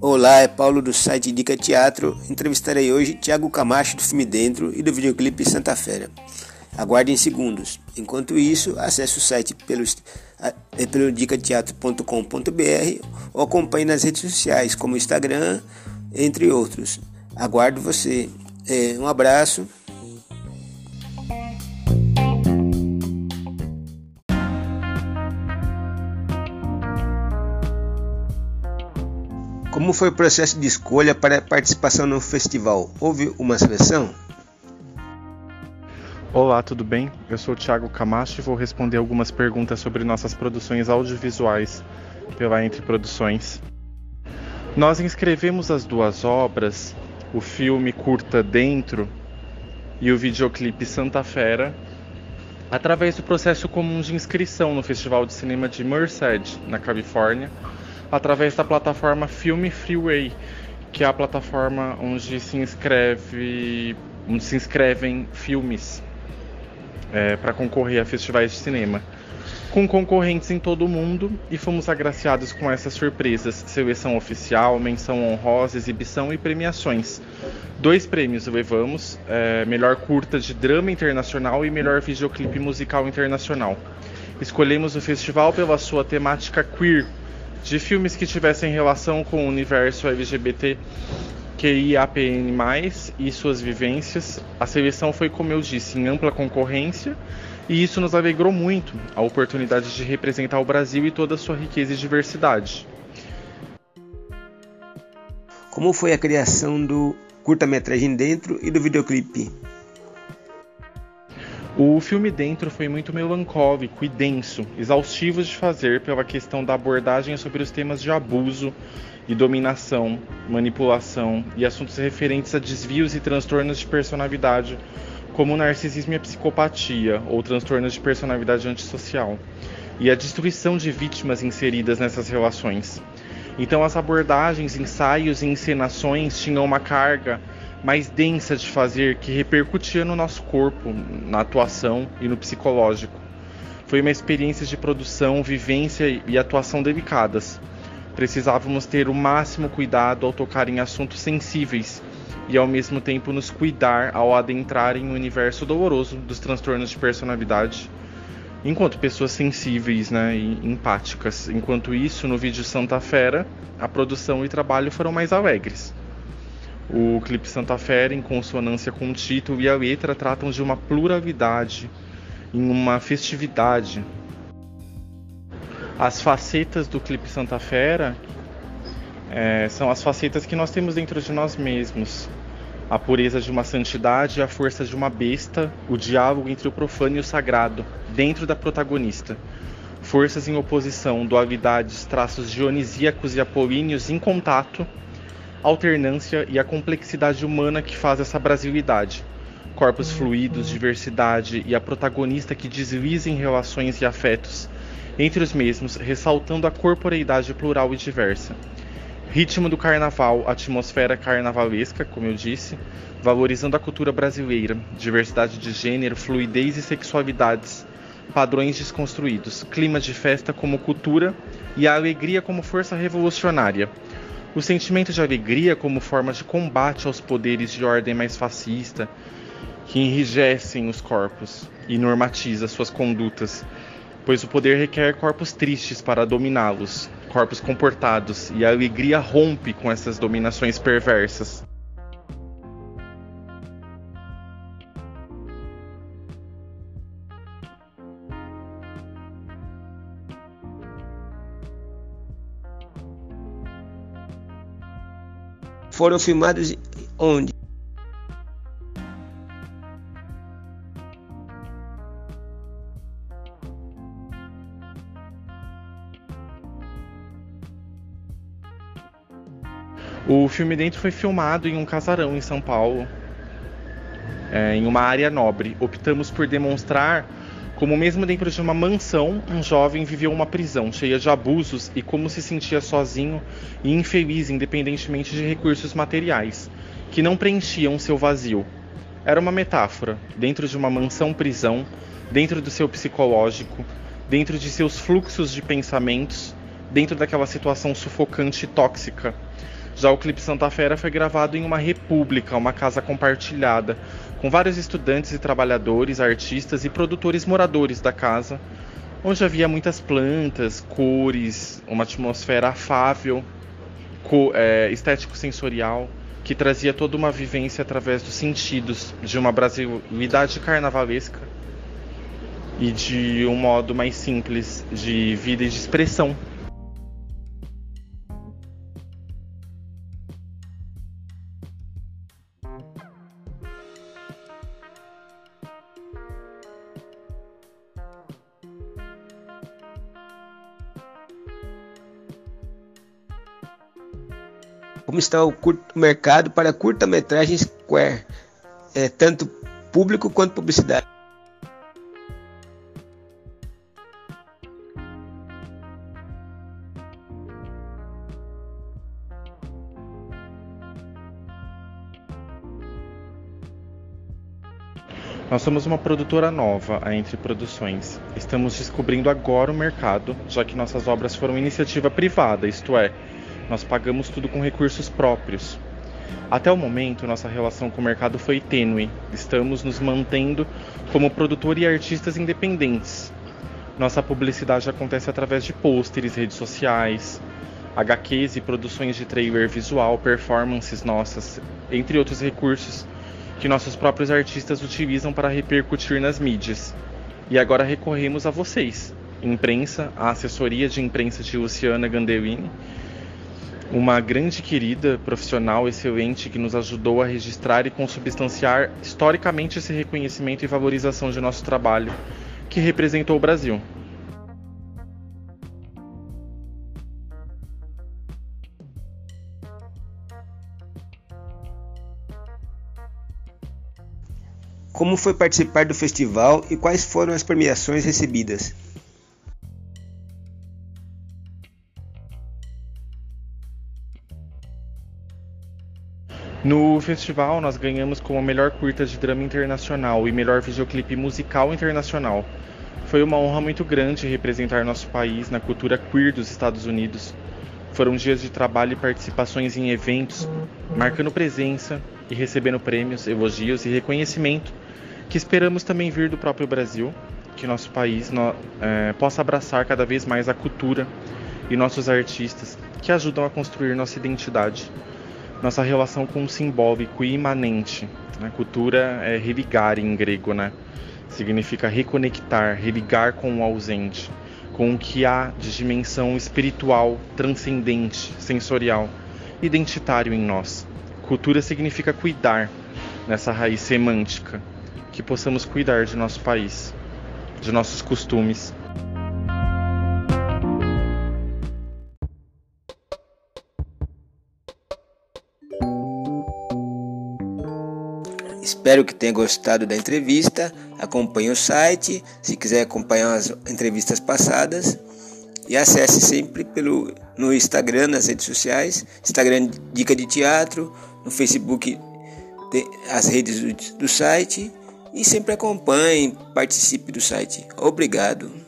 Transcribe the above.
Olá, é Paulo do site Dica Teatro. Entrevistarei hoje Tiago Camacho do filme Dentro e do videoclipe Santa Fera. Aguardem segundos. Enquanto isso, acesse o site pelo, é pelo dicateatro.com.br ou acompanhe nas redes sociais, como Instagram, entre outros. Aguardo você. É, um abraço. Como foi o processo de escolha para a participação no festival? Houve uma seleção? Olá, tudo bem? Eu sou o Thiago Camacho e vou responder algumas perguntas sobre nossas produções audiovisuais pela Entre Produções. Nós inscrevemos as duas obras, o filme curta Dentro e o videoclipe Santa Fera, através do processo comum de inscrição no Festival de Cinema de Merced, na Califórnia, através da plataforma Film Freeway, que é a plataforma onde se inscreve, onde se inscrevem filmes é, para concorrer a festivais de cinema, com concorrentes em todo o mundo e fomos agraciados com essas surpresas: seleção oficial, menção honrosa, exibição e premiações. Dois prêmios levamos: é, melhor curta de drama internacional e melhor videoclipe musical internacional. Escolhemos o festival pela sua temática queer, de filmes que tivessem relação com o universo LGBT QIAPN+, e suas vivências. A seleção foi, como eu disse, em ampla concorrência, e isso nos alegrou muito, a oportunidade de representar o Brasil e toda a sua riqueza e diversidade. Como foi a criação do curta-metragem Dentro e do videoclipe? O filme Dentro foi muito melancólico e denso, exaustivo de fazer pela questão da abordagem sobre os temas de abuso e dominação, manipulação e assuntos referentes a desvios e transtornos de personalidade, como narcisismo e a psicopatia, ou transtornos de personalidade antissocial, e a destruição de vítimas inseridas nessas relações. Então, as abordagens, ensaios e encenações tinham uma carga mais densa de fazer que repercutia no nosso corpo, na atuação e no psicológico. Foi uma experiência de produção, vivência e atuação delicadas. Precisávamos ter o máximo cuidado ao tocar em assuntos sensíveis e ao mesmo tempo nos cuidar ao adentrar em um universo doloroso dos transtornos de personalidade, enquanto pessoas sensíveis né, e empáticas. Enquanto isso, no vídeo Santa Fera, a produção e trabalho foram mais alegres. O clipe Santa Fé, em consonância com o título e a letra, tratam de uma pluralidade, em uma festividade. As facetas do clipe Santa Fera é, são as facetas que nós temos dentro de nós mesmos. A pureza de uma santidade a força de uma besta, o diálogo entre o profano e o sagrado, dentro da protagonista. Forças em oposição, dualidades, traços dionisíacos e apolíneos em contato alternância e a complexidade humana que faz essa brasilidade. Corpos fluidos, diversidade e a protagonista que desliza em relações e afetos entre os mesmos, ressaltando a corporeidade plural e diversa. Ritmo do carnaval, atmosfera carnavalesca, como eu disse, valorizando a cultura brasileira, diversidade de gênero, fluidez e sexualidades, padrões desconstruídos, clima de festa como cultura e a alegria como força revolucionária o sentimento de alegria como forma de combate aos poderes de ordem mais fascista que enrijecem os corpos e normatiza suas condutas, pois o poder requer corpos tristes para dominá-los, corpos comportados, e a alegria rompe com essas dominações perversas. Foram filmados onde? O filme dentro foi filmado em um casarão em São Paulo, é, em uma área nobre. Optamos por demonstrar como mesmo dentro de uma mansão, um jovem viveu uma prisão cheia de abusos e como se sentia sozinho e infeliz independentemente de recursos materiais, que não preenchiam seu vazio. Era uma metáfora, dentro de uma mansão prisão, dentro do seu psicológico, dentro de seus fluxos de pensamentos, dentro daquela situação sufocante e tóxica. Já o clipe Santa Fera foi gravado em uma república, uma casa compartilhada, com vários estudantes e trabalhadores, artistas e produtores moradores da casa, onde havia muitas plantas, cores, uma atmosfera afável, é, estético-sensorial, que trazia toda uma vivência através dos sentidos de uma brasilidade carnavalesca e de um modo mais simples de vida e de expressão. Como está o curto mercado para curta-metragens queer, é, tanto público quanto publicidade? Nós somos uma produtora nova, a Entre Produções. Estamos descobrindo agora o mercado, já que nossas obras foram iniciativa privada, isto é, nós pagamos tudo com recursos próprios. Até o momento, nossa relação com o mercado foi tênue. Estamos nos mantendo como produtor e artistas independentes. Nossa publicidade acontece através de pôsteres, redes sociais, HQs e produções de trailer visual, performances nossas, entre outros recursos que nossos próprios artistas utilizam para repercutir nas mídias. E agora recorremos a vocês, imprensa, a assessoria de imprensa de Luciana Gandelini, uma grande querida profissional excelente que nos ajudou a registrar e consubstanciar historicamente esse reconhecimento e valorização de nosso trabalho, que representou o Brasil. Como foi participar do festival e quais foram as premiações recebidas? No festival, nós ganhamos como melhor curta de drama internacional e melhor videoclipe musical internacional. Foi uma honra muito grande representar nosso país na cultura queer dos Estados Unidos. Foram dias de trabalho e participações em eventos, marcando presença e recebendo prêmios, elogios e reconhecimento que esperamos também vir do próprio Brasil, que nosso país no, é, possa abraçar cada vez mais a cultura e nossos artistas que ajudam a construir nossa identidade, nossa relação com o simbólico e imanente. A né? cultura é religar em grego, né? Significa reconectar, religar com o ausente, com o que há de dimensão espiritual, transcendente, sensorial, identitário em nós. Cultura significa cuidar nessa raiz semântica que possamos cuidar de nosso país, de nossos costumes. Espero que tenha gostado da entrevista. Acompanhe o site, se quiser acompanhar as entrevistas passadas. E acesse sempre pelo no Instagram, nas redes sociais, Instagram Dica de Teatro, no Facebook as redes do, do site e sempre acompanhe, participe do site. Obrigado.